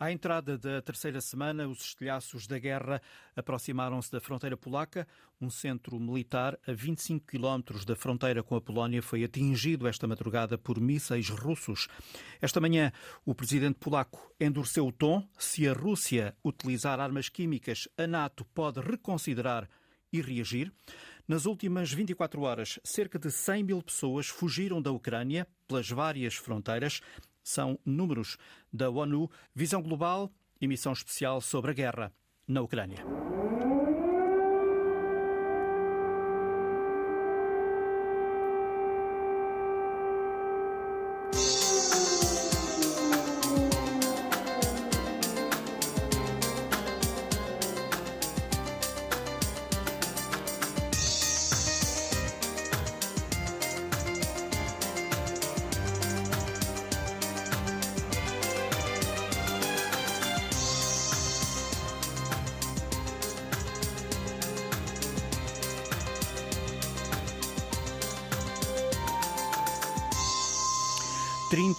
À entrada da terceira semana, os estilhaços da guerra aproximaram-se da fronteira polaca. Um centro militar a 25 quilómetros da fronteira com a Polónia foi atingido esta madrugada por mísseis russos. Esta manhã, o presidente polaco endureceu o tom. Se a Rússia utilizar armas químicas, a NATO pode reconsiderar e reagir. Nas últimas 24 horas, cerca de 100 mil pessoas fugiram da Ucrânia pelas várias fronteiras são números da ONU, Visão Global e Missão Especial sobre a Guerra na Ucrânia.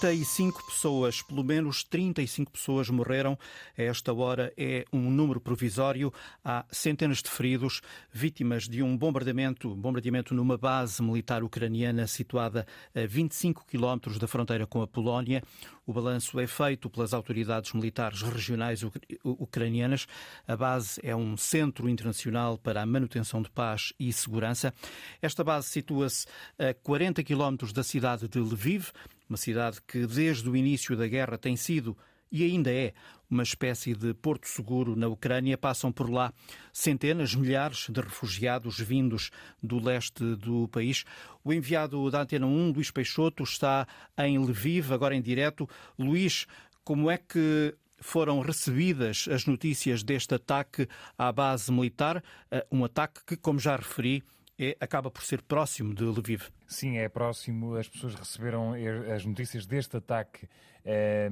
35 pessoas, pelo menos 35 pessoas morreram. A esta hora é um número provisório. Há centenas de feridos, vítimas de um bombardamento, bombardeamento numa base militar ucraniana situada a 25 quilómetros da fronteira com a Polónia. O balanço é feito pelas autoridades militares regionais ucranianas. A base é um centro internacional para a manutenção de paz e segurança. Esta base situa-se a 40 quilómetros da cidade de Lviv uma cidade que desde o início da guerra tem sido e ainda é uma espécie de porto seguro na Ucrânia. Passam por lá centenas, milhares de refugiados vindos do leste do país. O enviado da Antena 1, Luís Peixoto, está em Lviv, agora em direto. Luís, como é que foram recebidas as notícias deste ataque à base militar? Eh, um ataque que, como já referi, é, acaba por ser próximo de Lviv. Sim, é próximo. As pessoas receberam as notícias deste ataque eh,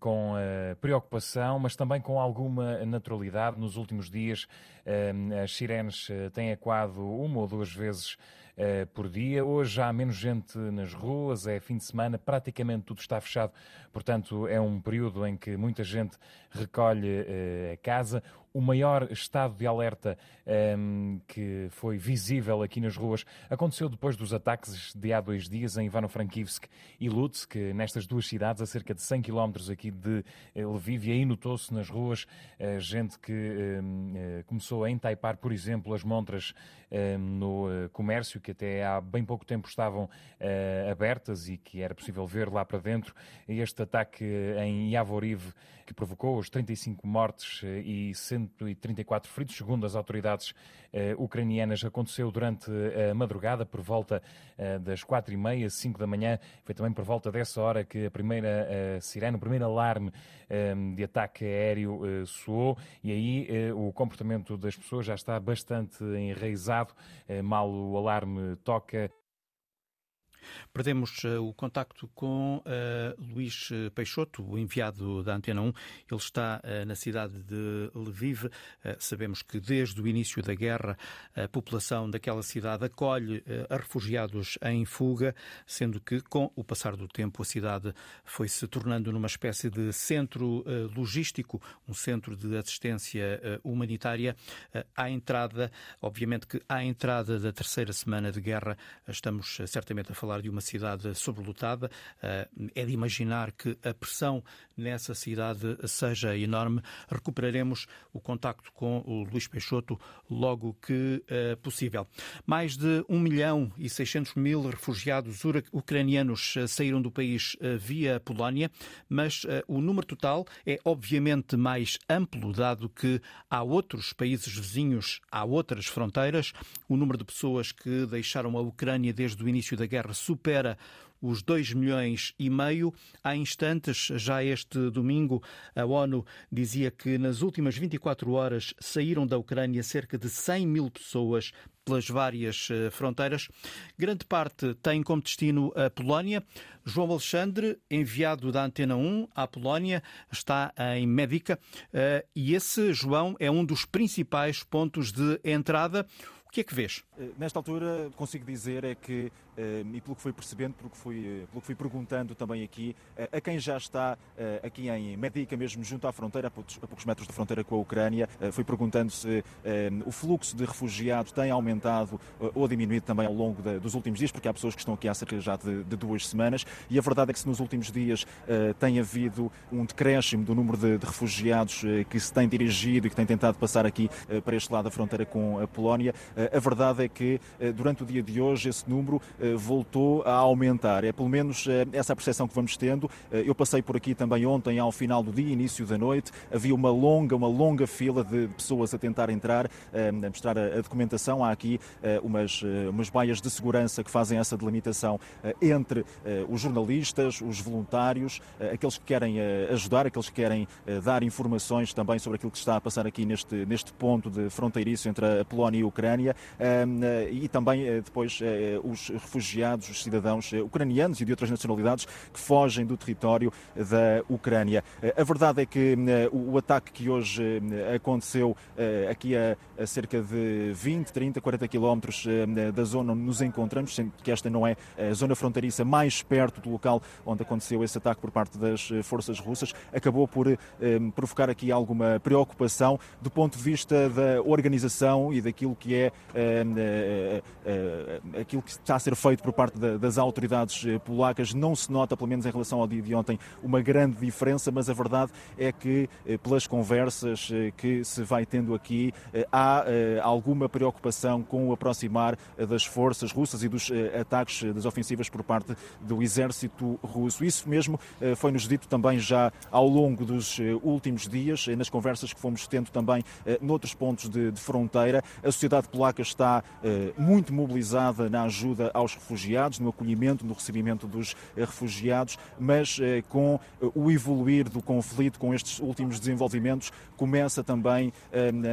com uh, preocupação, mas também com alguma naturalidade. Nos últimos dias, eh, as sirenes têm ecoado uma ou duas vezes uh, por dia. Hoje há menos gente nas ruas, é fim de semana, praticamente tudo está fechado, portanto é um período em que muita gente recolhe uh, a casa. O maior estado de alerta um, ehm, que foi visível aqui nas ruas aconteceu depois dos ataques de há dois dias em Ivano-Frankivsk e Lutsk, nestas duas cidades, a cerca de 100 km aqui de eh, Lviv, e aí notou-se nas ruas uh, gente que uh, começou a entaipar, por exemplo, as montras no comércio, que até há bem pouco tempo estavam uh, abertas e que era possível ver lá para dentro. Este ataque em Yavoriv, que provocou os 35 mortes uh, e 134 feridos, segundo as autoridades ucranianas, aconteceu durante a madrugada, por volta das quatro e meia, cinco da manhã. Foi também por volta dessa hora que a primeira sirene, o primeiro alarme de ataque aéreo soou e aí o comportamento das pessoas já está bastante enraizado. Mal o alarme toca Perdemos uh, o contacto com uh, Luís eh, Peixoto, o enviado da Antena 1. Ele está na cidade de Lviv. sabemos que desde o início da guerra a população daquela cidade acolhe a refugiados em fuga, sendo que com o passar do tempo a cidade foi se tornando numa espécie de centro logístico, um centro de assistência humanitária. à entrada, obviamente que à entrada da terceira semana de guerra, estamos certamente a falar falar de uma cidade sobrelotada. Eh, é de imaginar que a pressão nessa cidade seja enorme. Recuperaremos o contacto com o Luís Peixoto logo que uh, possível. Mais de 1 milhão e 600 mil refugiados ucranianos eh, saíram do país via Polónia, mas o número total é obviamente mais amplo, dado que há outros países vizinhos, há outras fronteiras. O número de pessoas que deixaram a Ucrânia desde o início da guerra supera os 2 milhões e meio. Há instantes, já este domingo, a ONU dizia que nas últimas 24 horas saíram da Ucrânia cerca de 100 mil pessoas pelas várias eh, fronteiras. Grande parte tem como destino a Polónia. João Alexandre, enviado da Antena 1 à Polónia, está em Médica eh, e esse, João, é um dos principais pontos de entrada. O que é que vês? Eh, nesta altura, consigo dizer é que e pelo que fui percebendo, pelo que fui, pelo que fui perguntando também aqui, a quem já está aqui em Medica, mesmo junto à fronteira, a poucos metros da fronteira com a Ucrânia, fui perguntando se o fluxo de refugiados tem aumentado ou diminuído também ao longo dos últimos dias, porque há pessoas que estão aqui há cerca já de, de duas semanas, e a verdade é que se nos últimos dias tem havido um decréscimo do número de, de refugiados que se tem dirigido e que tem tentado passar aqui para este lado da fronteira com a Polónia, a verdade é que durante o dia de hoje esse número voltou a aumentar. É pelo menos essa a percepção que vamos tendo. Eu passei por aqui também ontem, ao final do dia, início da noite, havia uma longa, uma longa fila de pessoas a tentar entrar, a mostrar a documentação. Há aqui umas, umas baias de segurança que fazem essa delimitação entre os jornalistas, os voluntários, aqueles que querem ajudar, aqueles que querem dar informações também sobre aquilo que está a passar aqui neste, neste ponto de fronteiriço entre a Polónia e a Ucrânia e também depois os refugiados, os cidadãos ucranianos e de outras nacionalidades que fogem do território da Ucrânia. A verdade é que o ataque que hoje aconteceu aqui a, a cerca de 20, 30, 40 quilómetros da zona onde nos encontramos, sendo que esta não é a zona fronteiriça mais perto do local onde aconteceu esse ataque por parte das forças russas, acabou por provocar aqui alguma preocupação do ponto de vista da organização e daquilo que é aquilo que está a ser feito por parte das autoridades polacas. Não se nota, pelo menos em relação ao dia de ontem, uma grande diferença, mas a verdade é que, pelas conversas que se vai tendo aqui, há alguma preocupação com o aproximar das forças russas e dos ataques das ofensivas por parte do exército russo. Isso mesmo foi-nos dito também já ao longo dos últimos dias, nas conversas que fomos tendo também noutros pontos de, de fronteira. A sociedade polaca está muito mobilizada na ajuda aos refugiados, no acolhimento, no recebimento dos refugiados, mas com o evoluir do conflito, com estes últimos desenvolvimentos, começa também,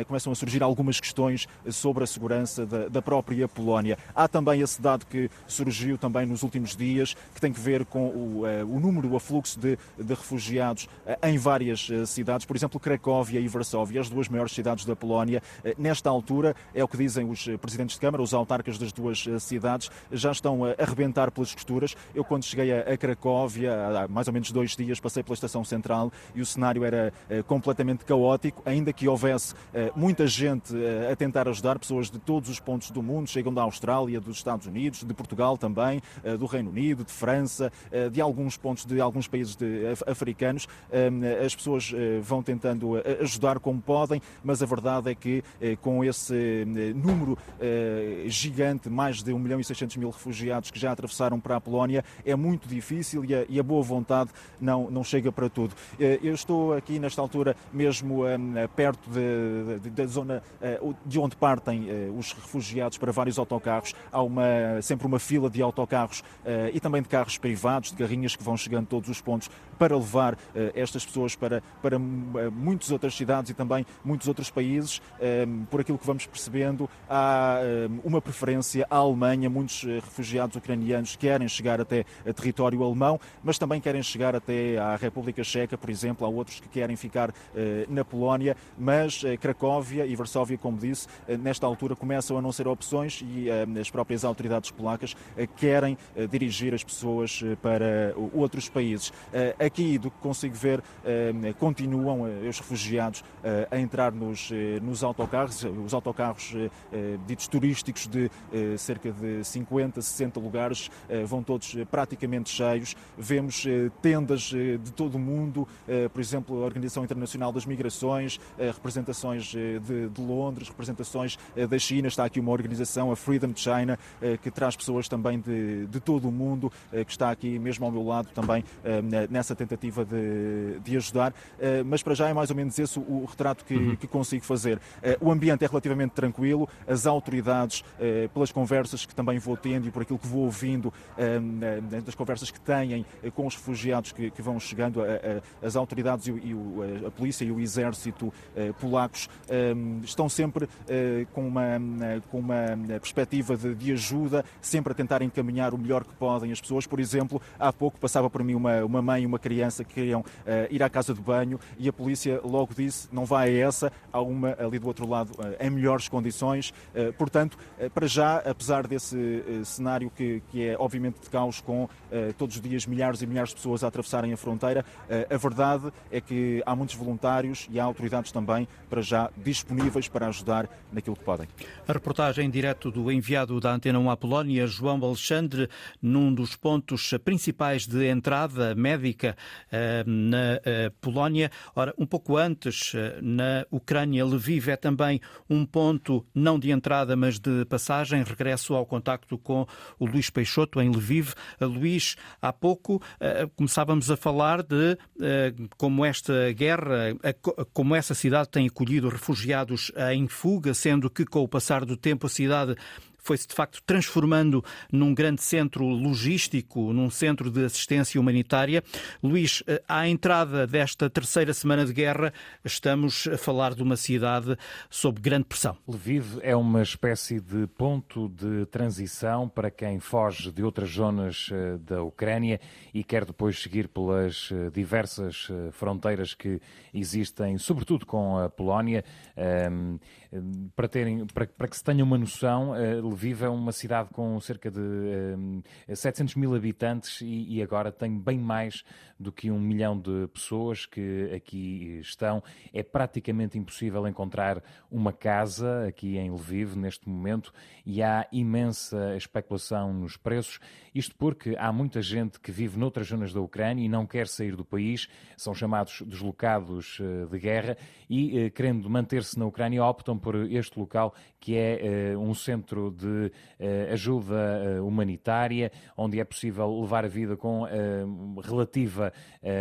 começam a surgir algumas questões sobre a segurança da, própria Polónia. Há também esse dado que surgiu também nos últimos dias, que tem que ver com o, o número, o afluxo de, de refugiados em várias cidades, por exemplo, Cracóvia e Varsóvia, as duas maiores cidades da Polónia. Nesta altura, é o que dizem os presidentes de Câmara, os autarcas das duas cidades, já estão a arrebentar pelas costuras. Eu, quando cheguei a Cracóvia, há mais ou menos dois dias, passei pela estação central e o cenário era completamente caótico, ainda que houvesse muita gente a tentar ajudar, pessoas de todos os pontos do mundo, chegam da Austrália, dos Estados Unidos, de Portugal também, do Reino Unido, de França, de alguns pontos de alguns países africanos. As pessoas vão tentando ajudar como podem, mas a verdade é que com esse número gigante, mais de 1 milhão e 600 mil refugiados que já atravessaram para a Polónia, é muito difícil e a, e a boa vontade não, não chega para tudo. Eu estou aqui nesta altura mesmo perto de, de, da zona de onde partem os refugiados para vários autocarros. Há uma, sempre uma fila de autocarros e também de carros privados, de carrinhas que vão chegando a todos os pontos para levar estas pessoas para, para muitas outras cidades e também muitos outros países. Por aquilo que vamos percebendo, há uma preferência à Alemanha. Muitos refugiados ucranianos querem chegar até território alemão, mas também querem chegar até à República Checa, por exemplo. Há outros que querem ficar na Polónia, mas Cracóvia e Varsóvia, como disse, nesta altura começam a não ser opções e as próprias autoridades polacas querem dirigir as pessoas para outros países. Aqui, do que consigo ver, continuam os refugiados a entrar nos, nos autocarros, os autocarros ditos turísticos de cerca de 50, 60 lugares, vão todos praticamente cheios. Vemos tendas de todo o mundo, por exemplo, a Organização Internacional das Migrações, representações de, de Londres, representações da China. Está aqui uma organização, a Freedom China, que traz pessoas também de, de todo o mundo, que está aqui mesmo ao meu lado também nessa tentativa de, de ajudar. Mas para já é mais ou menos esse o retrato que, uhum. que consigo fazer. O ambiente é relativamente tranquilo, as autoridades, pelas conversas que também vou tendo e por aquilo que vou ouvindo, das conversas que têm com os refugiados que, que vão chegando, as autoridades e, o, a polícia e o exército polacos estão sempre com uma, com uma perspectiva de, de ajuda, sempre a tentar encaminhar o melhor que podem as pessoas. Por exemplo, há pouco passava por mim uma, uma mãe e uma criança que queriam uh, ir à casa de banho e a polícia logo disse não vai a essa, há uma ali do outro lado uh, em melhores condições. Uh, portanto, para já, apesar desse cenário que, que é obviamente de caos com todos os dias milhares e milhares de pessoas a atravessarem a fronteira. a verdade é que há muitos voluntários e há autoridades também para já disponíveis para ajudar naquilo que podem. A reportagem direto do enviado da Antena 1 à Polónia, João Alexandre, num dos pontos principais de entrada médica na Polónia. Ora, um pouco antes, na Ucrânia, Lviv é também um ponto não de entrada, mas de passagem. Regresso ao contacto com o Luís Peixoto, em Lviv. Luís, há pouco eh, começávamos a falar de eh, como esta guerra, como essa cidade tem acolhido refugiados em fuga, sendo que com o passar do tempo a cidade foi-se de facto transformando num grande centro logístico, num centro de assistência humanitária. Luís, eh, à entrada desta terceira semana de guerra, estamos a falar de uma cidade sob grande pressão. Lviv é uma espécie de ponto de transição para quem foge de outras zonas eh, da Ucrânia e quer depois seguir pelas eh, diversas fronteiras que existem, sobretudo com a Polónia. Ehm, para, terem, para, para que se tenha uma noção, Lviv é uma cidade com cerca de um, 700 mil habitantes e, e, agora tem bem mais do que um milhão de pessoas que aqui estão. É praticamente impossível encontrar uma casa aqui em Lviv neste momento e há imensa especulação nos preços. Isto porque há muita gente que vive noutras zonas da Ucrânia e não quer sair do país, são chamados deslocados eh, de guerra e, eh, querendo manter-se na Ucrânia, optam por este local que é eh, um centro de ajuda humanitária, onde é possível levar a vida com relativa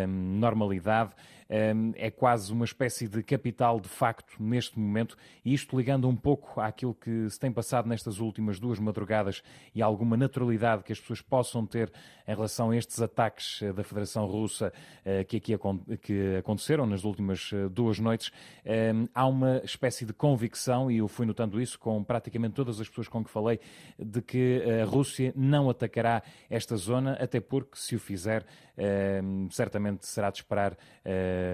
normalidade é quase uma espécie de capital de facto neste momento, e isto ligando um pouco àquilo que se tem passado nestas últimas duas madrugadas e alguma naturalidade que as pessoas possam ter em relação a estes ataques eh, da Federação Russa eh, que aqui que aconteceram nas últimas eh, duas noites, há uma espécie de convicção, e eu fui notando isso com praticamente todas as pessoas com que falei, de que a Rússia não atacará esta zona, até porque se o fizer, certamente será de esperar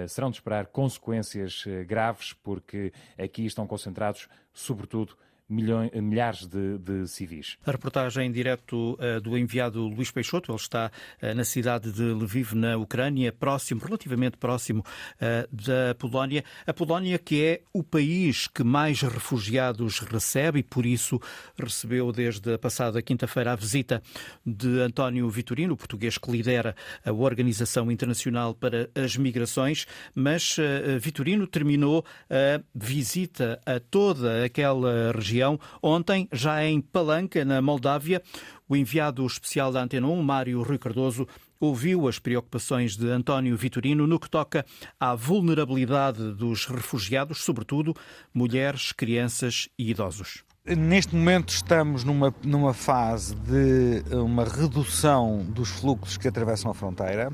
serão de esperar consequências eh, graves, porque aqui estão concentrados, sobretudo, milhões, milhares de, de, civis. A reportagem em direto uh, do enviado Luís Peixoto, ele está uh, na cidade de Lviv, na Ucrânia, próximo, relativamente próximo da Polónia. A Polónia que é o país que mais refugiados recebe e por isso recebeu desde a passada quinta-feira a visita de António Vitorino, o português que lidera a Organização Internacional para as Migrações, mas Vitorino terminou a visita a toda aquela região região. Ontem, já em Palanca, na Moldávia, o enviado especial da Antena 1, Mário Rui Cardoso, ouviu as preocupações de António Vitorino no que toca à vulnerabilidade dos refugiados, sobretudo mulheres, crianças e idosos. Neste momento estamos numa, numa fase de uma redução dos fluxos que atravessam a fronteira.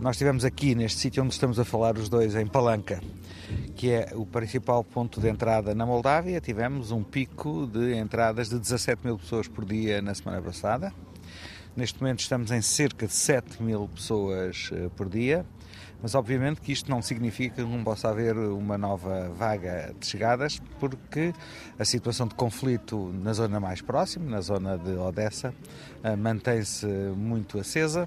Nós estivemos aqui neste sítio onde estamos a falar os dois, em Palanca, que é o principal ponto de entrada na Moldávia. Tivemos um pico de entradas de 17 mil pessoas por dia na semana passada. Neste momento estamos em cerca de 7 mil pessoas eh, por dia, mas obviamente que isto não significa que não possa haver uma nova vaga de chegadas, porque a situação de conflito na zona mais próxima, na zona de Odessa, eh, mantém-se muito acesa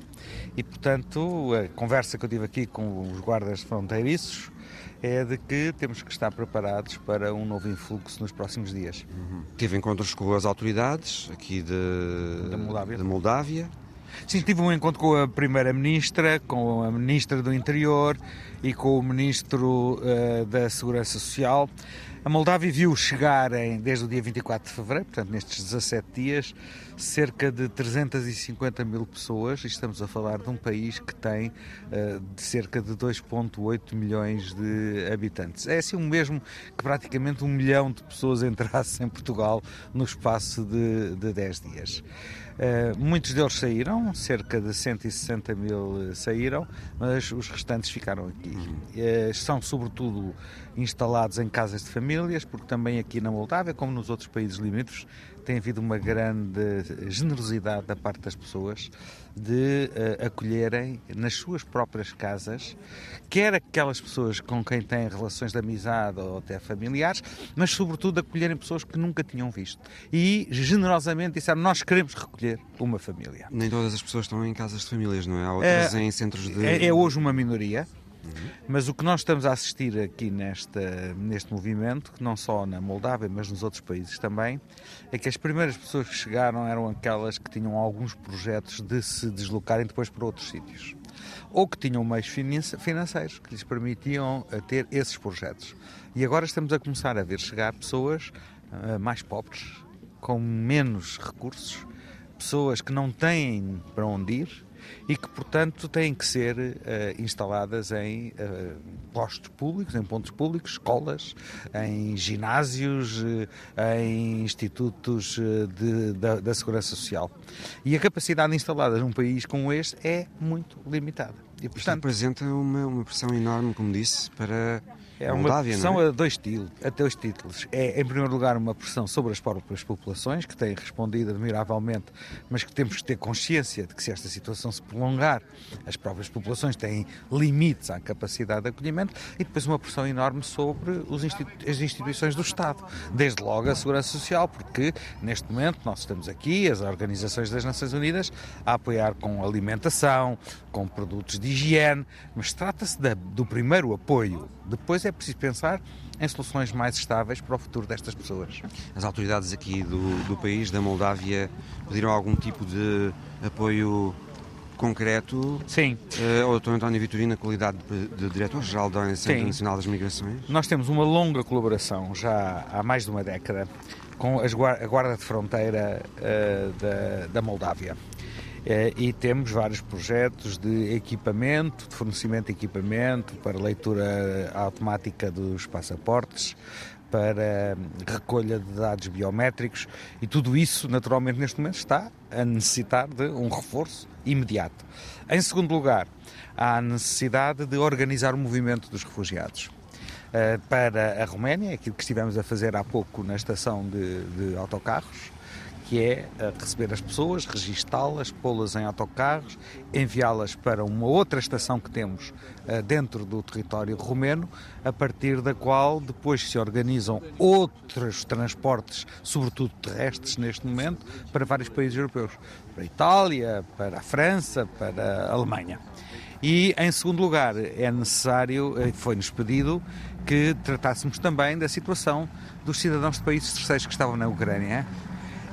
e, portanto, a conversa que eu tive aqui com os guardas fronteiriços é de que temos que estar preparados para um novo influxo nos próximos dias. Uhum. Tive encontros com as autoridades aqui de, da Moldávia. De Moldávia. Sim, tive um encontro com a Primeira-Ministra, com a Ministra do Interior e com o Ministro uh, da Segurança Social. A Moldávia viu chegar em, desde o dia 24 de fevereiro, portanto nestes 17 dias, cerca de 350 mil pessoas. Estamos a falar de um país que tem uh, de cerca de 2,8 milhões de habitantes. É assim o mesmo que praticamente um milhão de pessoas entrassem em Portugal no espaço de, de 10 dias. Uh, muitos deles saíram, cerca de 160 mil saíram, mas os restantes ficaram aqui. Uh, são sobretudo instalados em casas de família famílias, porque também aqui na Moldávia, como nos outros países limítrofes, tem havido uma grande generosidade da parte das pessoas de uh, acolherem nas suas próprias casas, quer aquelas pessoas com quem têm relações de amizade ou até familiares, mas sobretudo acolherem pessoas que nunca tinham visto. E generosamente disseram: Nós queremos recolher uma família. Nem todas as pessoas estão em casas de famílias, não é? Há outras é, em centros de. É, é hoje uma minoria. Mas o que nós estamos a assistir aqui neste movimento, não só na Moldávia, mas nos outros países também, é que as primeiras pessoas que chegaram eram aquelas que tinham alguns projetos de se deslocarem depois para outros sítios. Ou que tinham meios financeiros que lhes permitiam eh, ter esses projetos. E agora estamos a começar a ver chegar pessoas uh, mais pobres, com menos recursos, pessoas que não têm para onde ir e que, portanto, têm que ser uh, instaladas em uh, postos públicos, em pontos públicos, escolas, em ginásios, uh, em institutos de, da, da Segurança Social. E a capacidade instalada num país como este é muito limitada. E, portanto, Isto representa uma, uma pressão enorme, como disse, para é uma pressão é? a, dois títulos, a dois títulos. É, em primeiro lugar, uma pressão sobre as próprias populações, que têm respondido admiravelmente, mas que temos que ter consciência de que se esta situação se prolongar, as próprias populações têm limites à capacidade de acolhimento, e depois uma pressão enorme sobre institu as instituições do Estado, desde logo a Segurança Social, porque neste momento nós estamos aqui, as organizações das Nações Unidas, a apoiar com alimentação, com produtos de higiene, mas trata-se do primeiro apoio. Depois é preciso pensar em soluções mais estáveis para o futuro destas pessoas. As autoridades aqui do, do país, da Moldávia, pediram algum tipo de apoio concreto. Sim. Uh, ao Dr. António Vitorino, na qualidade de, de Diretor-Geral da Organização Internacional das Migrações. Nós temos uma longa colaboração, já há mais de uma década, com a Guarda de Fronteira uh, da, da Moldávia. Eh, e temos vários projetos de equipamento, de fornecimento de equipamento para leitura automática dos passaportes, para recolha de dados biométricos e tudo isso, naturalmente, neste momento está a necessitar de um reforço imediato. Em segundo lugar, há a necessidade de organizar o movimento dos refugiados. Eh, para a Roménia, aquilo que estivemos a fazer há pouco na estação de, de autocarros, que é eh, receber as pessoas, registá-las, pô-las em autocarros, enviá-las para uma outra estação que temos eh, dentro do território romeno, a partir da qual depois se organizam outros transportes, sobretudo terrestres neste momento, para vários países europeus, para a Itália, para a França, para a Alemanha. E, em segundo lugar, é necessário, eh, foi-nos pedido que tratássemos também da situação dos cidadãos de países terceiros que estavam na Ucrânia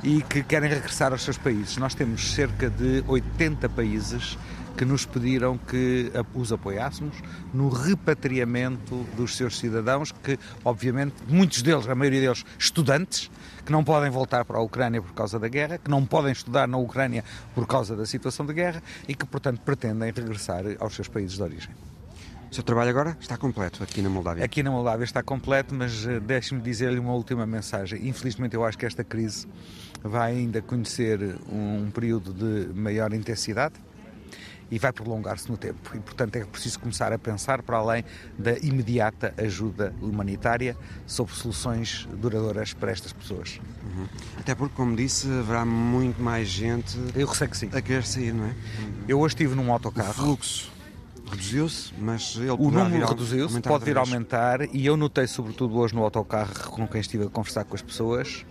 e que querem regressar aos seus países. Nós temos cerca de 80 países que nos pediram que os apoiássemos no repatriamento dos seus cidadãos, que obviamente muitos deles, a maioria deles, estudantes, que não podem voltar para a Ucrânia por causa da guerra, que não podem estudar na Ucrânia por causa da situação de guerra e que, portanto, pretendem regressar aos seus países de origem. O seu trabalho agora está completo aqui na Moldávia? Aqui na Moldávia está completo, mas eh, deixe-me dizer-lhe uma última mensagem. Infelizmente, eu acho que esta crise vai ainda conhecer um período de maior intensidade e vai prolongar-se no tempo. E, portanto, é preciso começar a pensar para além da imediata ajuda humanitária sobre soluções duradouras para estas pessoas. Uhum. Até porque, como disse, haverá muito mais gente Eu sei que sim. a querer sair, não é? Eu hoje estive num autocarro. O fluxo reduziu-se, mas ele o número reduziu-se, pode vir a aumentar e eu notei sobretudo hoje no autocarro com quem estive a conversar com as pessoas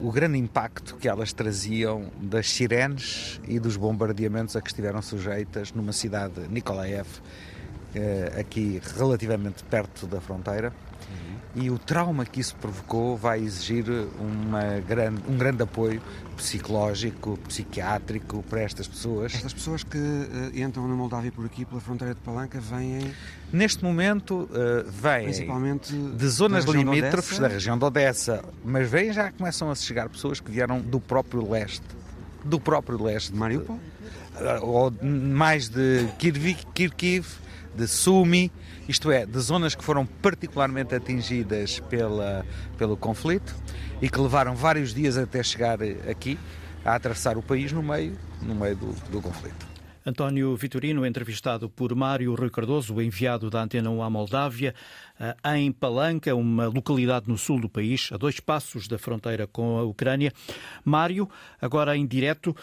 o grande impacto que elas traziam das sirenes e dos bombardeamentos a que estiveram sujeitas numa cidade, Nikolaev, eh, aqui relativamente perto da fronteira e o trauma que isso provocou vai exigir uma grande, um grande apoio psicológico, psiquiátrico para estas pessoas. Estas pessoas que uh, entram na Moldávia por aqui, pela fronteira de Palanca, vêm. Neste momento, uh, vêm principalmente de zonas limítrofes da região de Odessa, mas vêm já começam a chegar pessoas que vieram do próprio leste. Do próprio leste. De Mariupol? Uh, ou mais de Kharkiv, de Sumi isto é, de zonas que foram particularmente atingidas pela, pelo conflito e que levaram vários dias até chegar aqui, a atravessar o país no meio, no meio do, do conflito. António Vitorino, entrevistado por Mário Rui Cardoso, enviado da Antena 1 à Moldávia, eh, em Palanca, uma localidade no sul do país, a dois passos da fronteira com a Ucrânia. Mário, agora em direto,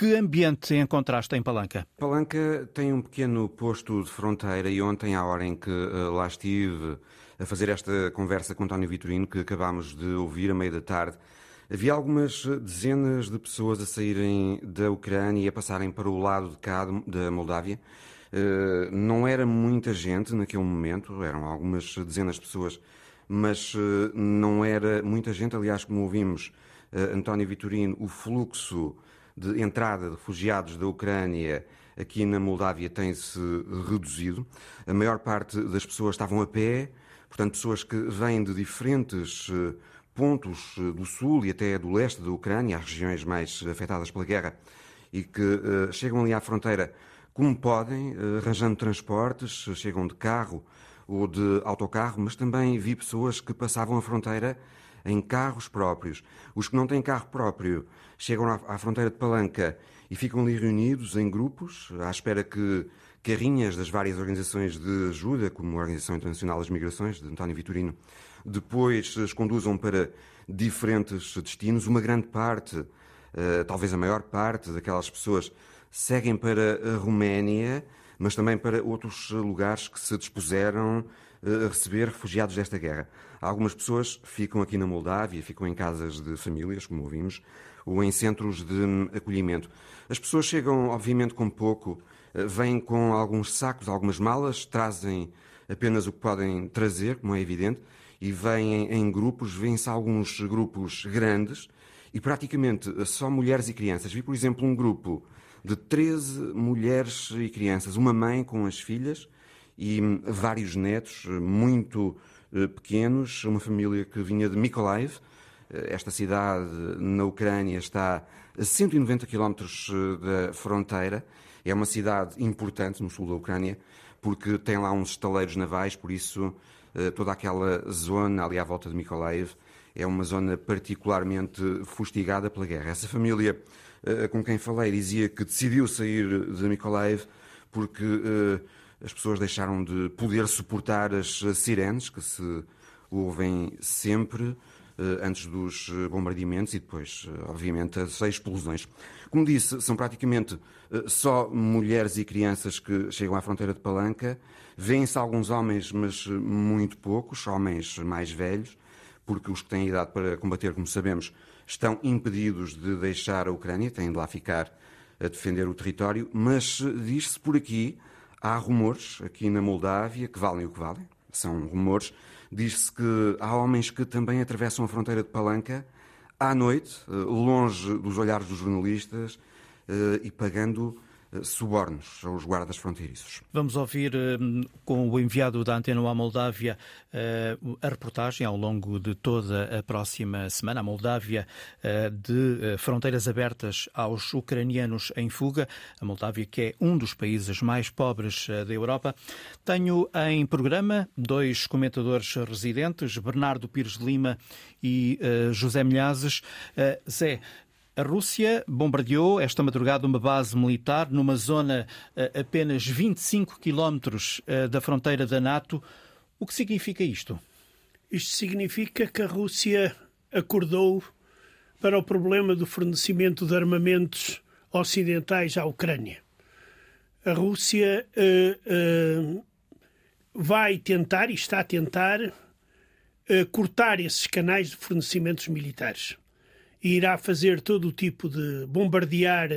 que ambiente encontraste em Palanca? Palanca tem um pequeno posto de fronteira e ontem, à hora em que uh, lá estive a fazer esta conversa com António Vitorino, que acabámos de ouvir a meio da tarde, Havia algumas dezenas de pessoas a saírem da Ucrânia e a passarem para o lado de cá da Moldávia. Eh, não era muita gente naquele momento, eram algumas dezenas de pessoas, mas eh, não era muita gente. Aliás, como ouvimos eh, António Vitorino, o fluxo de entrada de refugiados da Ucrânia aqui na Moldávia tem-se reduzido. A maior parte das pessoas estavam a pé, portanto, pessoas que vêm de diferentes pontos eh, do sul e até do leste da Ucrânia, as regiões mais afetadas pela guerra, e que uh, chegam ali à fronteira como podem, uh, arranjando transportes, chegam de carro ou de autocarro, mas também vi pessoas que passavam a fronteira em carros próprios. Os que não têm carro próprio chegam à, à fronteira de Palanca e ficam ali reunidos em grupos, à espera que carrinhas das várias organizações de ajuda, como a Organização Internacional das Migrações, de António Vitorino, depois as conduzam para diferentes destinos. Uma grande parte, eh, talvez a maior parte daquelas pessoas, seguem para a Roménia, mas também para outros lugares que se dispuseram eh, a receber refugiados desta guerra. Algumas pessoas ficam aqui na Moldávia, ficam em casas de famílias, como ouvimos, ou em centros de acolhimento. As pessoas chegam, obviamente, com pouco, eh, vêm com alguns sacos, algumas malas, trazem apenas o que podem trazer, como é evidente, e vêm em grupos, vêm-se alguns grupos grandes e praticamente só mulheres e crianças. Vi, por exemplo, um grupo de 13 mulheres e crianças, uma mãe com as filhas e vários netos muito eh, pequenos, uma família que vinha de Mykolaiv. Eh, esta cidade na Ucrânia está a 190 quilómetros eh, da fronteira. É uma cidade importante no sul da Ucrânia porque tem lá uns estaleiros navais, por isso eh, toda aquela zona ali à volta de Mykolaiv é uma zona particularmente fustigada pela guerra. Essa família eh, com quem falei dizia que decidiu sair de Mykolaiv porque eh, as pessoas deixaram de poder suportar as sirenes que se ouvem sempre antes dos bombardeamentos e depois, obviamente, as explosões. Como disse, são praticamente só mulheres e crianças que chegam à fronteira de Palanca Vêem-se alguns homens, mas muito poucos, homens mais velhos, porque os que têm idade para combater, como sabemos, estão impedidos de deixar a Ucrânia, têm de lá ficar a defender o território, mas diz-se por aqui, há rumores aqui na Moldávia que valem o que valem, são rumores, diz-se que há homens que também atravessam a fronteira de Palanca à noite, eh, longe dos olhares dos jornalistas eh, e pagando subornos aos guardas fronteiriços. Vamos ouvir hum, com o enviado da Antena à Moldávia eh, a reportagem ao longo de toda a próxima semana. A Moldávia eh, de eh, fronteiras abertas aos ucranianos em fuga. A Moldávia, que é um dos países mais pobres da Europa. Tenho em programa dois comentadores residentes, Bernardo Pires de Lima e José Milhazes. Zé, a Rússia bombardeou esta madrugada uma base militar numa zona a eh, apenas 25 quilómetros eh, da fronteira da NATO. O que significa isto? Isto significa que a Rússia acordou para o problema do fornecimento de armamentos ocidentais à Ucrânia. A Rússia uh, uh, vai tentar e está a tentar uh, cortar esses canais de fornecimentos militares irá fazer todo o tipo de bombardear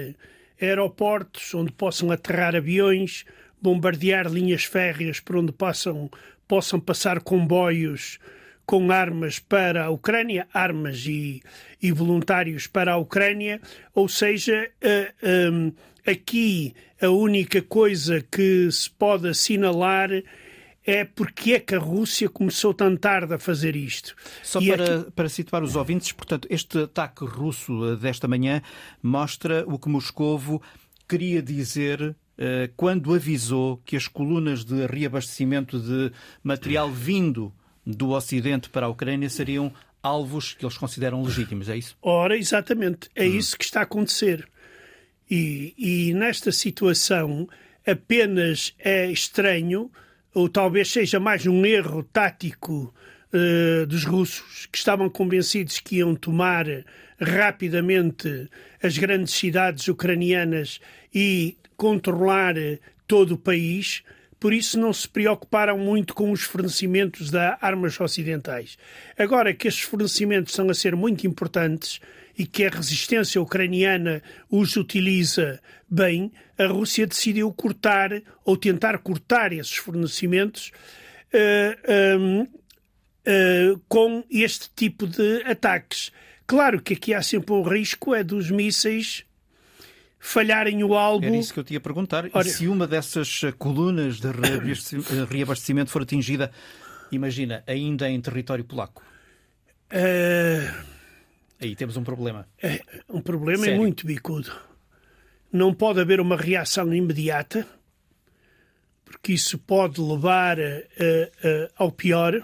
aeroportos onde possam aterrar aviões, bombardear linhas férreas por onde possam, possam passar comboios com armas para a Ucrânia, armas e, e voluntários para a Ucrânia, ou seja, uh, um, aqui a única coisa que se pode assinalar é porque é que a Rússia começou tão tarde a fazer isto. Só para, aqui... para situar os ouvintes, portanto, este ataque russo desta manhã mostra o que Moscovo queria dizer eh, quando avisou que as colunas de reabastecimento de material vindo do Ocidente para a Ucrânia seriam alvos que eles consideram legítimos, é isso? Ora, exatamente, é hum. isso que está a acontecer. E, e nesta situação apenas é estranho, ou talvez seja mais um erro tático uh, dos russos, que estavam convencidos que iam tomar rapidamente as grandes cidades ucranianas e controlar todo o país, por isso não se preocuparam muito com os fornecimentos de armas ocidentais. Agora que estes fornecimentos estão a ser muito importantes e que a resistência ucraniana os utiliza bem, a Rússia decidiu cortar ou tentar cortar esses fornecimentos uh, uh, com este tipo de ataques. Claro que aqui há sempre um risco é dos mísseis falharem o alvo. Era isso que eu te ia perguntar. Ora... E se uma dessas colunas de reabastecimento for atingida, imagina, ainda em território polaco? Uh... Aí temos um problema. É, um problema Sério? é muito bicudo. Não pode haver uma reação imediata, porque isso pode levar uh, uh, ao pior.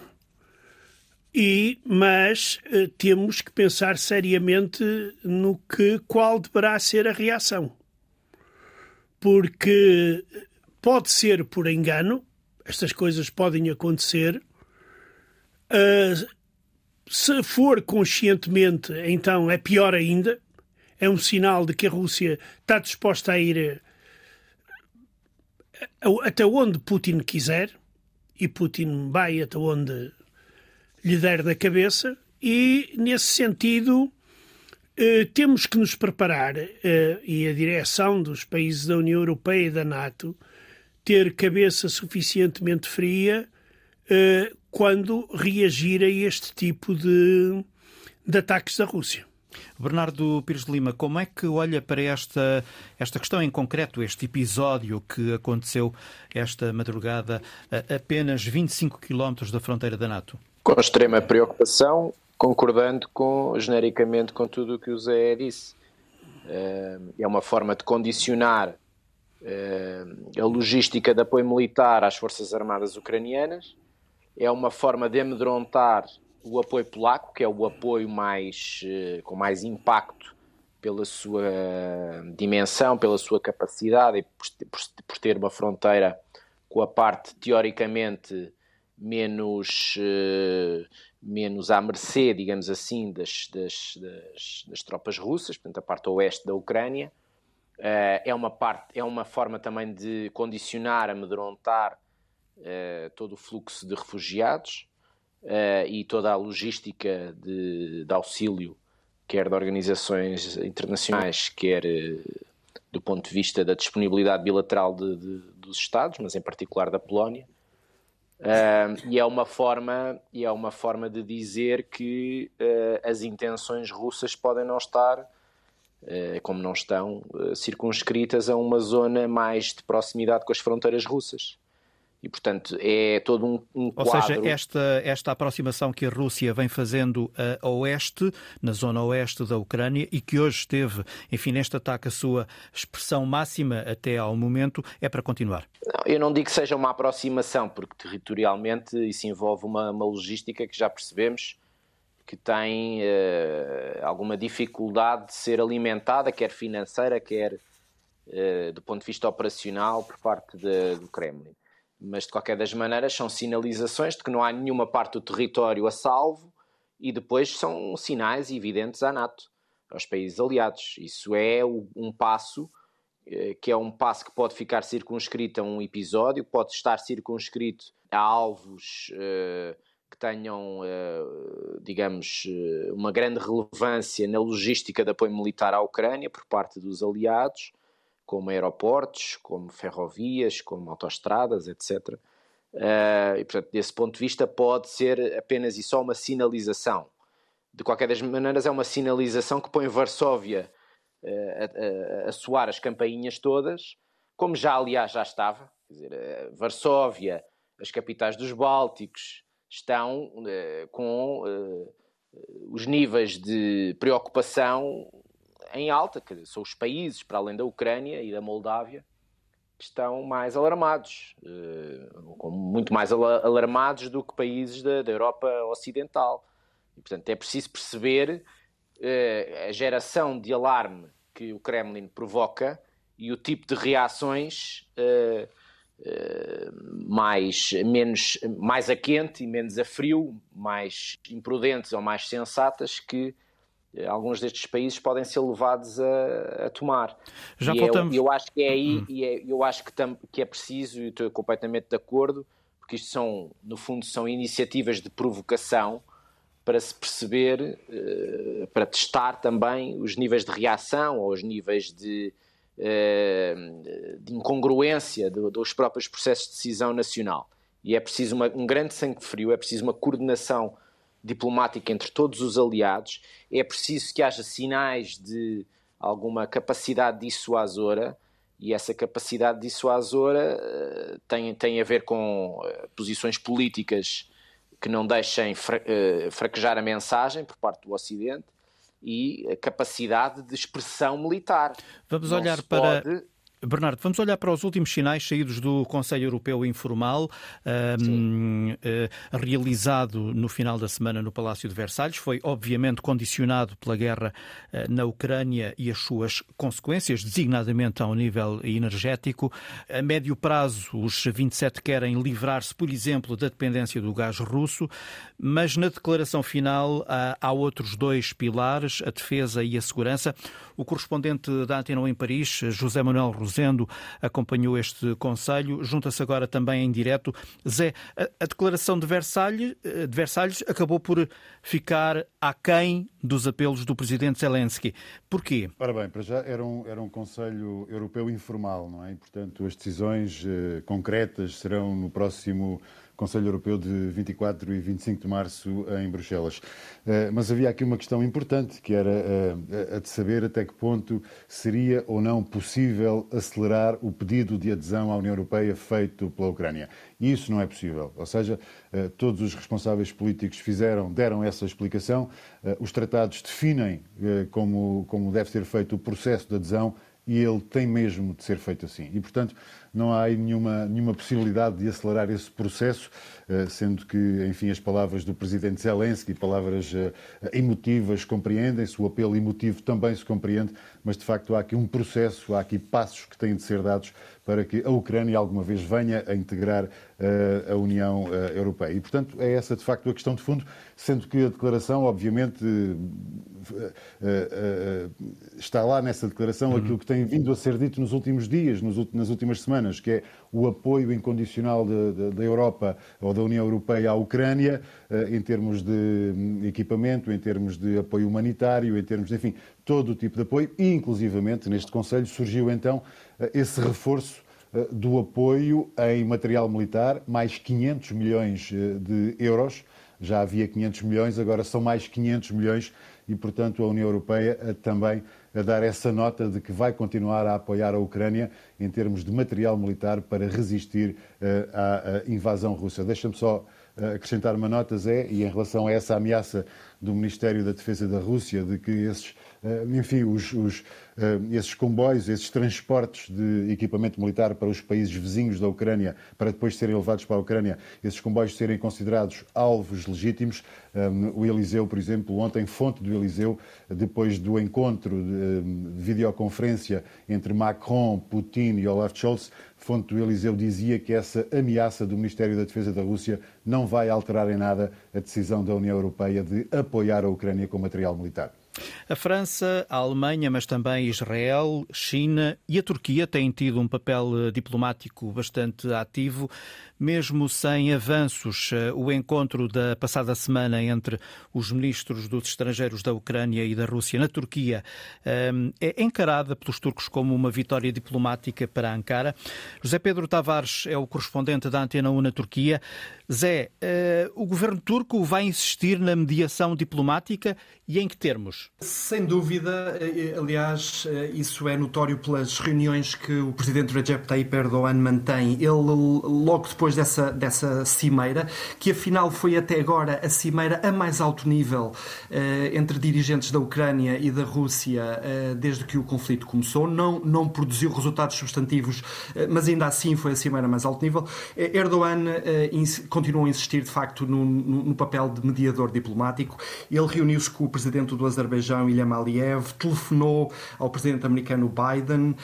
E, mas uh, temos que pensar seriamente no que qual deverá ser a reação. Porque pode ser por engano, estas coisas podem acontecer. Uh, se for conscientemente, então é pior ainda. É um sinal de que a Rússia está disposta a ir eh, até onde Putin quiser, e Putin vai até onde lhe der da cabeça, e nesse sentido eh, temos que nos preparar, eh, e a direção dos países da União Europeia e da NATO, ter cabeça suficientemente fria quando reagir a este tipo de, de ataques da Rússia. Bernardo Pires de Lima, como é que olha para esta, esta questão em concreto, este episódio que aconteceu esta madrugada a apenas 25 quilómetros da fronteira da NATO? Com extrema preocupação, concordando com, genericamente com tudo o que o Zé disse. Eh, é uma forma de condicionar eh, a logística de apoio militar às Forças Armadas ucranianas é uma forma de amedrontar o apoio polaco, que é o apoio mais, eh, com mais impacto pela sua dimensão, pela sua capacidade e por, ter uma fronteira com a parte teoricamente menos, eh, menos à mercê, digamos assim, das, das, das, das tropas russas, portanto a parte oeste da Ucrânia. Eh, é uma, parte, é uma forma também de condicionar, amedrontar todo o fluxo de refugiados uh, e toda a logística de, de, auxílio, quer de organizações internacionais, quer uh, do ponto de vista da disponibilidade bilateral de, de, dos Estados, mas em particular da Polónia. e é uma forma e é uma forma de dizer que as intenções russas podem não estar como não estão, circunscritas a uma zona mais de proximidade com as fronteiras russas. E, portanto, é todo um, um Ou quadro... seja, esta, esta aproximação que a Rússia vem fazendo a oeste, na zona oeste da Ucrânia, e que hoje teve, enfim, neste ataque a sua expressão máxima até ao momento, é para continuar? Não, eu não digo que seja uma aproximação, porque territorialmente isso envolve uma, uma logística que já percebemos que tem uh, alguma dificuldade de ser alimentada, quer financeira, quer uh, do ponto de vista operacional, por parte de, do Kremlin mas de qualquer das maneiras são sinalizações de que não há nenhuma parte do território a salvo e depois são sinais evidentes à NATO, aos países aliados. Isso é um passo eh, que é um passo que pode ficar circunscrito a um episódio, pode estar circunscrito a alvos uh, que tenham, uh, digamos, uma grande relevância na logística de apoio militar à Ucrânia por parte dos aliados, como aeroportos, como ferrovias, como autoestradas, etc. Uh, eh, e, portanto, desse ponto de vista, pode ser apenas e só uma sinalização. De qualquer das maneiras, é uma sinalização que põe Varsóvia uh, a, a, a, soar as campainhas todas, como já, aliás, já estava. Quer dizer, uh, Varsóvia, as capitais dos Bálticos, estão com os níveis de preocupação em alta, que são os países, para além da Ucrânia e da Moldávia, que estão mais alarmados, eh, muito mais alarmados do que países da, da Europa Ocidental. E, portanto, é preciso perceber eh, a geração de alarme que o Kremlin provoca e o tipo de reações uh, mais, menos, mais a quente e menos a frio, mais imprudentes ou mais sensatas que alguns destes países podem ser levados a, a tomar. Já e voltamos... eu, eu acho que é aí, uhum. e é, eu acho que, tam, que é preciso, e estou completamente de acordo, porque isto são, no fundo, são iniciativas de provocação para se perceber, uh, para testar também os níveis de reação ou os níveis de, uh, de incongruência do, dos próprios processos de decisão nacional. E é preciso uma, um grande sangue frio, é preciso uma coordenação diplomática entre todos os aliados, é preciso que haja sinais de alguma capacidade dissuasora, e essa capacidade dissuasora uh, tem, tem a ver com uh, posições políticas que não deixem fra uh, fraquejar a mensagem por parte do Ocidente e a capacidade de expressão militar. Vamos não olhar para. Pode Bernardo, vamos olhar para os últimos sinais saídos do Conselho Europeu Informal, um, uh, realizado no final da semana no Palácio de Versalhes. Foi, obviamente, condicionado pela guerra uh, na Ucrânia e as suas consequências, designadamente ao nível energético. A médio prazo, os 27 querem livrar-se, por exemplo, da dependência do gás russo, mas na declaração final há, há outros dois pilares, a defesa e a segurança. O correspondente da Antena em Paris, José Manuel Rosendo, acompanhou este Conselho. Junta-se agora também em direto. Zé, a, a declaração de Versalhes, eh, de Versalhes acabou por ficar aquém dos apelos do presidente Zelensky. Porquê? Ora bem, para já era um, era um Conselho Europeu informal, não é? E, portanto, as decisões eh, concretas serão no próximo Conselho Europeu de 24 e 25 de março em Bruxelas. Eh, mas havia aqui uma questão importante, que era eh, a de saber até que ponto seria ou não possível acelerar o pedido de adesão à União Europeia feito pela Ucrânia. E isso não é possível. Ou seja, eh, todos os responsáveis políticos fizeram, deram essa explicação. Os tratados definem como, como deve ser feito o processo de adesão e ele tem mesmo de ser feito assim. E, portanto, não há aí nenhuma, nenhuma possibilidade de acelerar esse processo, eh, sendo que, enfim, as palavras do presidente Zelensky, palavras eh, emotivas, compreendem-se, o apelo emotivo também se compreende, mas de facto há aqui um processo, há aqui passos que têm de ser dados para que a Ucrânia alguma vez venha a integrar uh, a União uh, Europeia. E, portanto, é essa de facto a questão de fundo, sendo que a declaração, obviamente, uh, está lá nessa declaração uhum. aquilo que tem vindo a ser dito nos últimos dias, nos, nas últimas semanas, que é o apoio incondicional da Europa ou da União Europeia à Ucrânia, em termos de hum, equipamento, em termos de apoio humanitário, em termos de, enfim, todo o tipo de apoio, e inclusivamente neste Conselho surgiu então esse reforço eh, do apoio em material militar, mais 500 milhões eh, de euros. Já havia 500 milhões, agora são mais 500 milhões e, portanto, a União Europeia eh, também a dar essa nota de que vai continuar a apoiar a Ucrânia em termos de material militar para resistir à invasão russa. Deixa-me só acrescentar uma nota, Zé, e em relação a essa ameaça do Ministério da Defesa da Rússia de que esses eh, enfim, os, os, eh, esses comboios, esses transportes de equipamento militar para os países vizinhos da Ucrânia, para depois serem levados para a Ucrânia, esses comboios serem considerados alvos legítimos. Eh, o Eliseu, por exemplo, ontem, fonte do Eliseu, depois do encontro de videoconferência entre Macron, Putin e Olaf Scholz, fonte do Eliseu dizia que essa ameaça do Ministério da Defesa da Rússia não vai alterar em nada a decisão da União Europeia de apoiar a Ucrânia com material militar. A França, a Alemanha, mas também Israel, China e a Turquia têm tido um papel eh, diplomático bastante ativo, mesmo sem avanços. Eh, o encontro da passada semana entre os ministros dos estrangeiros da Ucrânia e da Rússia na Turquia eh, é encarada pelos turcos como uma vitória diplomática para Ankara. José Pedro Tavares é o correspondente da Antena 1 na Turquia. Zé, o governo turco vai insistir na mediação diplomática e em que termos? Sem dúvida, eh, aliás, eh, isso é notório pelas reuniões que o presidente Recep Tayyip Erdogan mantém. Ele, logo depois depois dessa, dessa cimeira, que afinal foi até agora a cimeira a mais alto nível uh, entre dirigentes da Ucrânia e da Rússia uh, desde que o conflito começou. Não, não produziu resultados substantivos, uh, mas ainda assim foi a cimeira a mais alto nível. Erdogan continuou a insistir, de facto, no, no, no papel de mediador diplomático. Ele reuniu-se com o presidente do Azerbaijão, Ilham Aliyev, telefonou ao presidente americano Biden,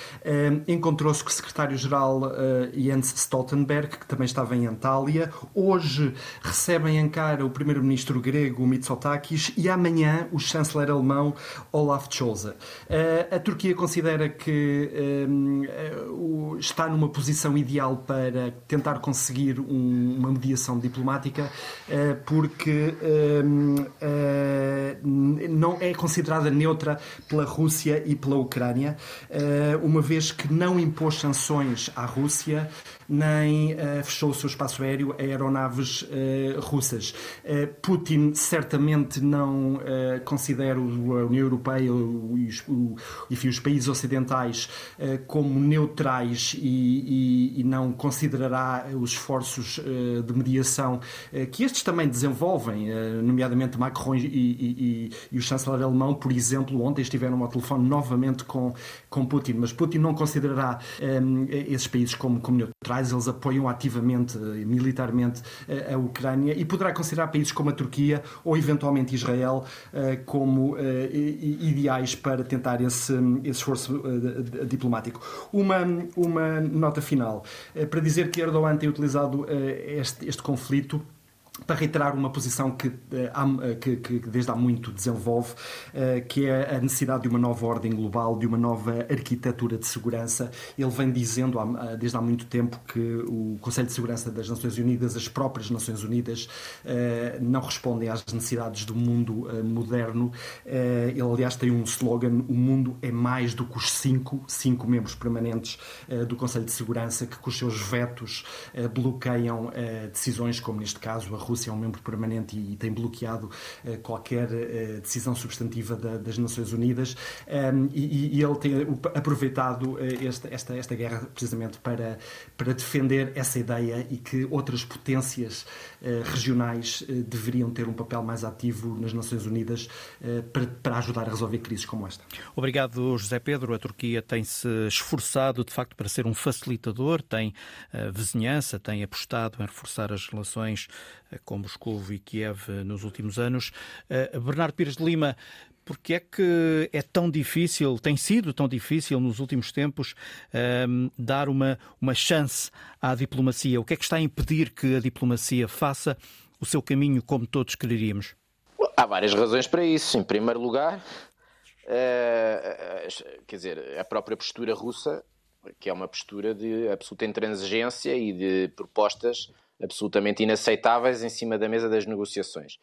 encontrou-se com o secretário-geral Jens Stoltenberg, que também estava em Antália. Hoje recebe em Ankara o primeiro-ministro grego Mitsotakis e amanhã o chanceler alemão Olaf Scholz. Eh, a Turquia considera que eh, está numa posição ideal para tentar conseguir uma mediação diplomática eh, porque não é considerada neutra pela Rússia e pela Ucrânia, uma vez que não impôs sanções à Rússia nem uh, fechou o seu espaço aéreo a aeronaves uh, russas. Uh, Putin certamente não considera a União Europeia e os, o, enfim, os países ocidentais como neutrais e, e, e, não considerará os esforços de mediação que estes também desenvolvem, nomeadamente Macron e, e, e, o chanceler alemão, por exemplo, ontem estiveram ao telefone novamente com, com Putin, mas Putin não considerará um, esses países como, como neutrais eles apoiam ativamente, eh, militarmente, eh, a Ucrânia e poderá considerar países como a Turquia ou eventualmente Israel eh, como ideais para tentar esse, esse esforço diplomático. Uma, uma nota final para dizer que Erdogan tem utilizado este, este conflito para reiterar uma posição que, eh, eh, que, que, desde há muito desenvolve, eh, que é a necessidade de uma nova ordem global, de uma nova arquitetura de segurança. Ele vem dizendo desde há muito tempo que o Conselho de Segurança das Nações Unidas, as próprias Nações Unidas, não respondem às necessidades do mundo moderno. Ele, aliás, tem um slogan: o mundo é mais do que os cinco, cinco membros permanentes do Conselho de Segurança que, com os seus vetos, bloqueiam decisões, como neste caso a Rússia é um membro permanente e, tem bloqueado uh, qualquer uh, decisão substantiva da, das Nações Unidas um, e, e, ele tem aproveitado uh, esta, esta, esta guerra precisamente para, para defender essa ideia e que outras potências regionais deveriam ter um papel mais ativo nas Nações Unidas para, para ajudar a resolver crises como esta. Obrigado, José Pedro. A Turquia tem-se esforçado, de facto, para ser um facilitador, tem vizinhança, tem apostado em reforçar as relações com Moscou e Kiev eh, nos últimos anos. Eh, Bernardo Pires de Lima, porque é que é tão difícil, tem sido tão difícil nos últimos tempos um, dar uma, uma chance à diplomacia? O que é que está a impedir que a diplomacia faça o seu caminho como todos quereríamos? Há várias razões para isso. Em primeiro lugar, uh, quer dizer, a própria postura russa, que é uma postura de absoluta intransigência e de propostas absolutamente inaceitáveis em cima da mesa das negociações.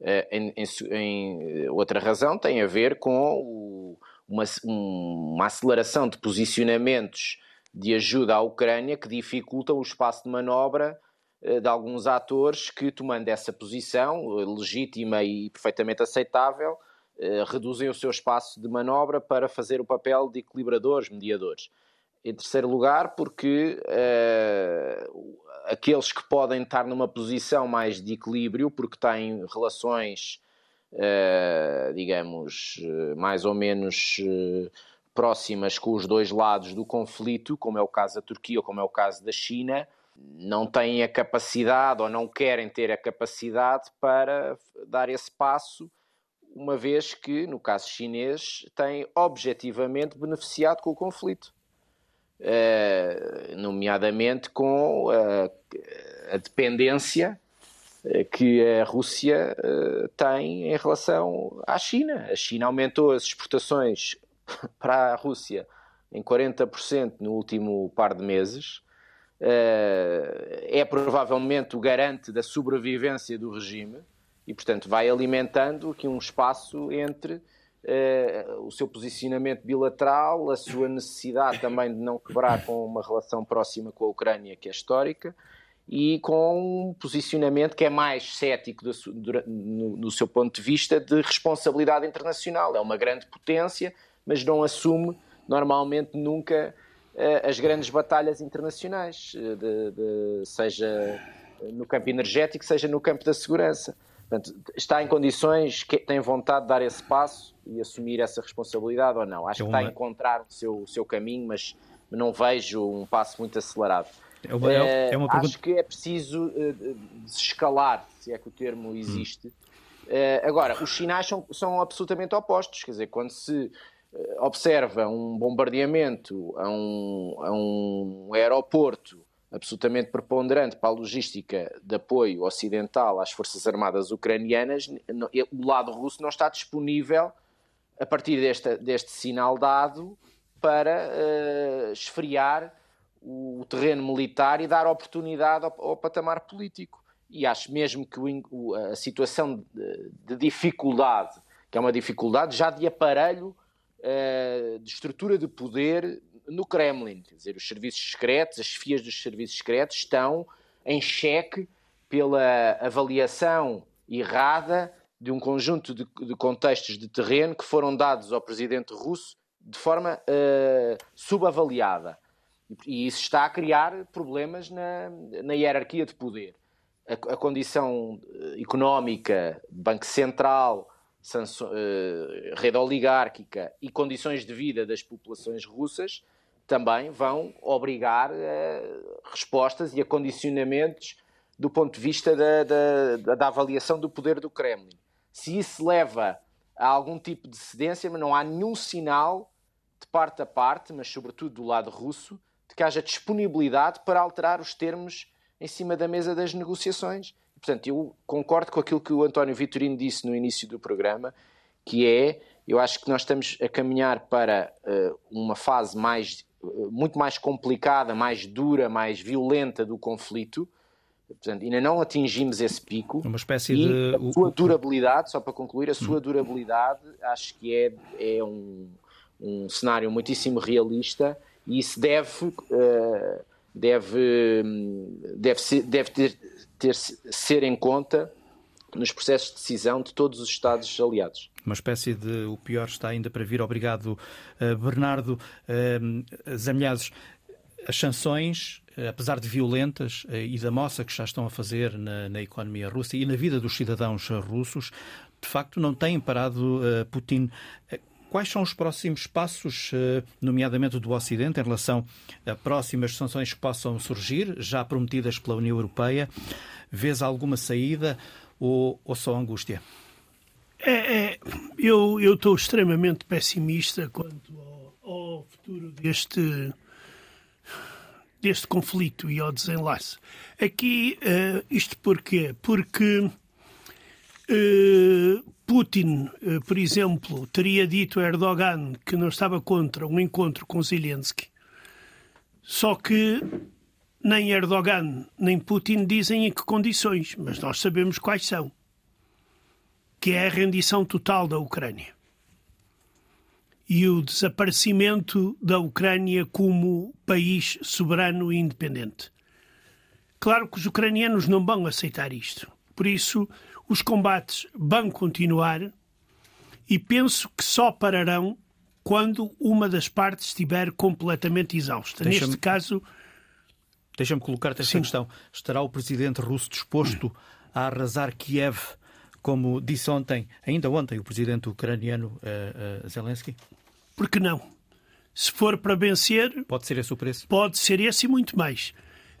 Eh, em, em, em, outra razão tem a ver com o, uma, uma, aceleração de posicionamentos de ajuda à Ucrânia que dificultam o espaço de manobra eh, de alguns atores que, tomando essa posição eh, legítima e perfeitamente aceitável, reduzem o seu espaço de manobra para fazer o papel de equilibradores, mediadores. Em terceiro lugar, porque uh, aqueles que podem estar numa posição mais de equilíbrio, porque têm relações, uh, digamos, uh, mais ou menos próximas com os dois lados do conflito, como é o caso da Turquia ou como é o caso da China, não têm a capacidade ou não querem ter a capacidade para dar esse passo, uma vez que, no caso chinês, têm objetivamente beneficiado com o conflito. Eh, nomeadamente com a, a dependência eh, que a Rússia tem em relação à China. A China aumentou as exportações para a Rússia em 40% no último par de meses. É provavelmente o garante da sobrevivência do regime e, portanto, vai alimentando aqui um espaço entre o seu posicionamento bilateral, a sua necessidade também de não quebrar com uma relação próxima com a Ucrânia, que é histórica, e com um posicionamento que é mais cético do, no, no seu ponto de vista de responsabilidade internacional. É uma grande potência, mas não assume normalmente nunca as grandes batalhas internacionais, de, de, seja no campo energético, seja no campo da segurança. Portanto, está em condições, que tem vontade de dar esse passo e assumir essa responsabilidade ou não? Acho é uma... que está a encontrar o seu, o seu caminho, mas não vejo um passo muito acelerado. É uma, é, é uma pergunta... Acho que é preciso uh, escalar, se é que o termo existe. Hum. Uh, agora, os sinais são, são absolutamente opostos. Quer dizer, quando se observa um bombardeamento a um, a um aeroporto absolutamente preponderante para a logística de apoio ocidental às Forças Armadas ucranianas, o lado russo não está disponível, a partir deste, deste sinal dado, para uh, esfriar o terreno militar e dar oportunidade ao, ao patamar político. E acho mesmo que o, a situação de, de, dificuldade, que é uma dificuldade já de aparelho, uh, de estrutura de poder no Kremlin. Quer dizer, os serviços secretos, as fias dos serviços secretos estão em xeque pela avaliação errada de um conjunto de, de, contextos de terreno que foram dados ao presidente russo de forma uh, subavaliada. E isso está a criar problemas na, na hierarquia de poder. A, a condição eh, económica, Banco Central, sanso, uh, rede oligárquica e condições de vida das populações russas também vão obrigar a respostas e a condicionamentos do ponto de vista da, da, da, avaliação do poder do Kremlin. Se isso leva a algum tipo de cedência, mas não há nenhum sinal de parte a parte, mas sobretudo do lado russo, de que haja disponibilidade para alterar os termos em cima da mesa das negociações. Portanto, eu concordo com aquilo que o António Vitorino disse no início do programa, que é, eu acho que nós estamos a caminhar para uh, uma fase mais muito mais complicada, mais dura, mais violenta do conflito. Portanto, ainda não atingimos esse pico. Uma espécie e de. A sua durabilidade, só para concluir, a sua durabilidade acho que é, é um, um cenário muitíssimo realista e isso deve, uh, deve, deve, ser, deve ter, ter ser em conta nos processos de decisão de todos os Estados aliados uma espécie de o pior está ainda para vir. Obrigado, eh, Bernardo. Eh, Zamilhazes, as sanções, eh, apesar de violentas e da moça que já estão a fazer na, na, economia russa e na vida dos cidadãos russos, de facto não têm parado Putin. Quais são os próximos passos, nomeadamente do Ocidente, em relação a próximas sanções que possam surgir, já prometidas pela União Europeia? Vês alguma saída ou, ou só angústia? É, é, eu estou extremamente pessimista quanto ao, ao, futuro deste, deste conflito e ao desenlace. Aqui, uh, isto porquê? Porque uh, Putin, uh, por exemplo, teria dito a Erdogan que não estava contra um encontro com Zelensky. Só que nem Erdogan nem Putin dizem em que condições, mas nós sabemos quais são que é a rendição total da Ucrânia e o desaparecimento da Ucrânia como país soberano e independente. Claro que os ucranianos não vão aceitar isto. Por isso, os combates vão continuar e penso que só pararão quando uma das partes estiver completamente exausta. Neste caso. Deixa-me colocar-te esta questão. Estará o presidente russo disposto a arrasar Kiev como disse ontem, ainda ontem, o presidente ucraniano uh, uh, Zelensky? Por que não? Se for para vencer. Pode ser esse o preço? Pode ser esse e muito mais.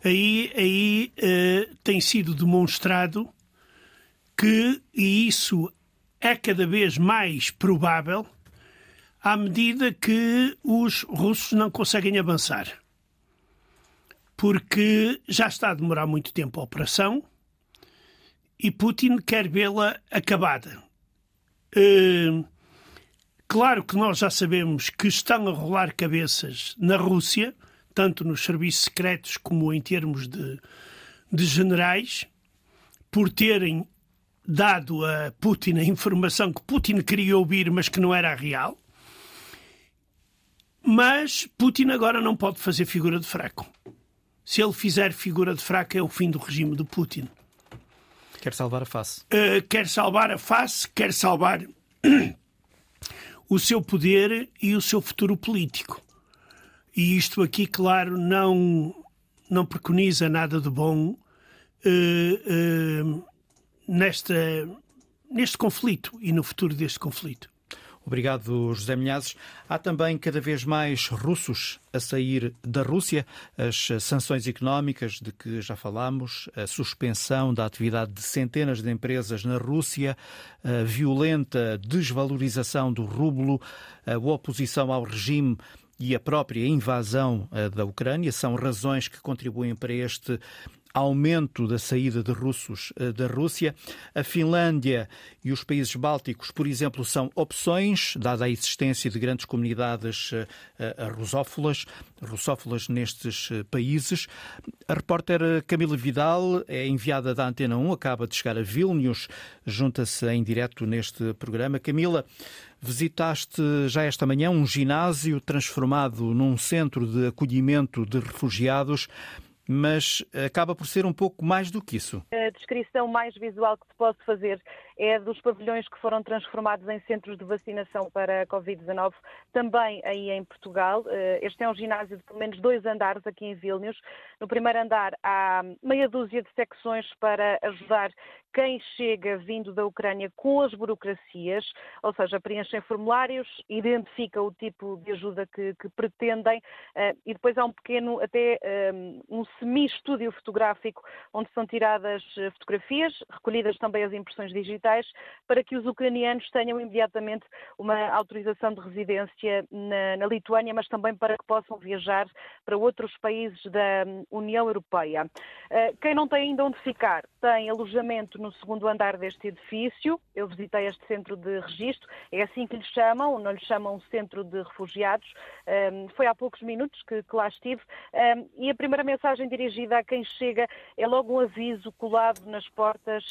Aí, aí uh, tem sido demonstrado que, e isso é cada vez mais provável, à medida que os russos não conseguem avançar. Porque já está a demorar muito tempo a operação e Putin quer vê-la acabada. Uh, claro que nós já sabemos que estão a rolar cabeças na Rússia, tanto nos serviços secretos como em termos de, de generais, por terem dado a Putin a informação que Putin queria ouvir, mas que não era real. Mas Putin agora não pode fazer figura de fraco. Se ele fizer figura de fraco, é o fim do regime de Putin. Quer salvar a face. Uh, quer salvar a face, quer salvar o seu poder e o seu futuro político. E isto aqui, claro, não, não preconiza nada de bom nesta, neste conflito e no futuro deste conflito. Obrigado, José Milhazes. Há também cada vez mais russos a sair da Rússia. As sanções económicas de que já falámos, a suspensão da atividade de centenas de empresas na Rússia, a violenta desvalorização do rublo, a oposição ao regime e a própria invasão eh, da Ucrânia são razões que contribuem para este aumento da saída de russos eh, da Rússia. A Finlândia e os países bálticos, por exemplo, são opções, dada a existência de grandes comunidades eh, eh, rusófilas, russófilas nestes países. A repórter Camila Vidal é enviada da Antena 1, acaba de chegar a Vilnius, junta-se em direto neste programa. Camila, Visitaste já esta manhã um ginásio transformado num centro de acolhimento de refugiados mas acaba por ser um pouco mais do que isso. A descrição mais visual que te posso fazer é dos pavilhões que foram transformados em centros de vacinação para a Covid-19, também aí em Portugal. Eh, este é um ginásio de pelo menos dois andares aqui em Vilnius. No primeiro andar há meia dúzia de secções para ajudar quem chega vindo da Ucrânia com as burocracias, ou seja, preenchem formulários, identifica o tipo de ajuda que, que pretendem uh, e depois há um pequeno, até um, um semi-estúdio fotográfico onde são tiradas fotografias, recolhidas também as impressões digitais para que os ucranianos tenham imediatamente uma autorização de residência na, na Lituânia, mas também para que possam viajar para outros países da União Europeia. Eh, quem não tem ainda onde ficar tem alojamento no segundo andar deste edifício. Eu visitei este centro de registro, é assim que lhe chamam, não lhe chamam centro de refugiados. Ehm, foi há poucos minutos que, que lá estive ehm, e a primeira mensagem dirigida a quem chega é logo um aviso colado nas portas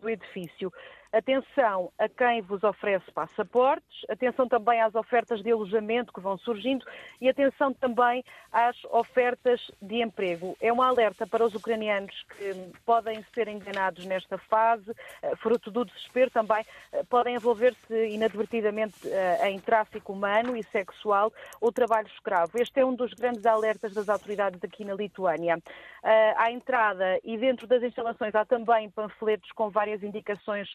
do edifício. Atenção a quem vos oferece passaportes, atenção também às ofertas de alojamento que vão surgindo e atenção também às ofertas de emprego. É um alerta para os ucranianos que podem ser enganados nesta fase, eh, fruto do desespero também, eh, podem envolver-se inadvertidamente eh, em tráfico humano e sexual ou trabalho escravo. Este é um dos grandes alertas das autoridades aqui na Lituânia. À entrada e dentro das instalações há também panfletos com várias indicações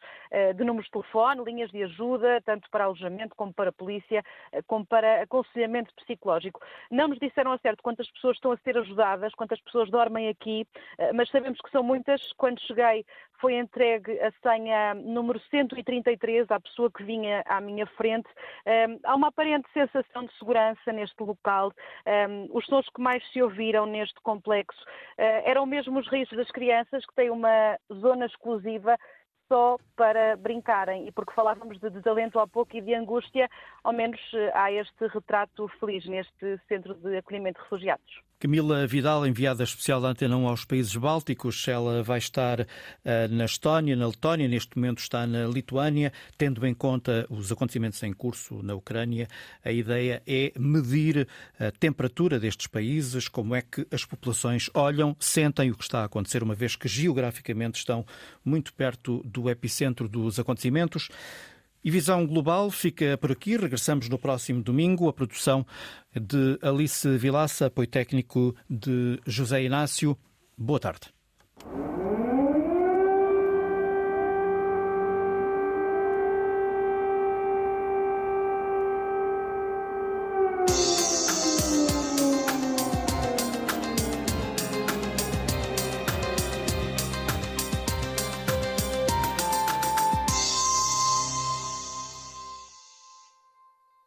de números de telefone, linhas de ajuda, tanto para alojamento como para polícia, eh, como para aconselhamento psicológico. Não nos disseram a certo quantas pessoas estão a ser ajudadas, quantas pessoas dormem aqui, eh, mas sabemos que são muitas. Quando cheguei, foi entregue a senha número 133 à pessoa que vinha à minha frente. Há uma aparente sensação de segurança neste local. Os sons que mais se ouviram neste complexo eram mesmo os risos das crianças, que têm uma zona exclusiva só para brincarem. E porque falávamos de desalento há pouco e de angústia, ao menos eh, há este retrato feliz neste centro de acolhimento de refugiados. Camila Vidal, enviada especial da Antena 1 aos países bálticos, ela vai estar uh, na Estónia, na Letónia, neste momento está na Lituânia, tendo em conta os acontecimentos em curso na Ucrânia. A ideia é medir a temperatura destes países, como é que as populações olham, sentem o que está a acontecer, uma vez que geograficamente estão muito perto do epicentro dos acontecimentos. E Visão Global fica por aqui. Regressamos no próximo domingo. A produção de Alice Vilaça, apoio técnico de José Inácio. Boa tarde.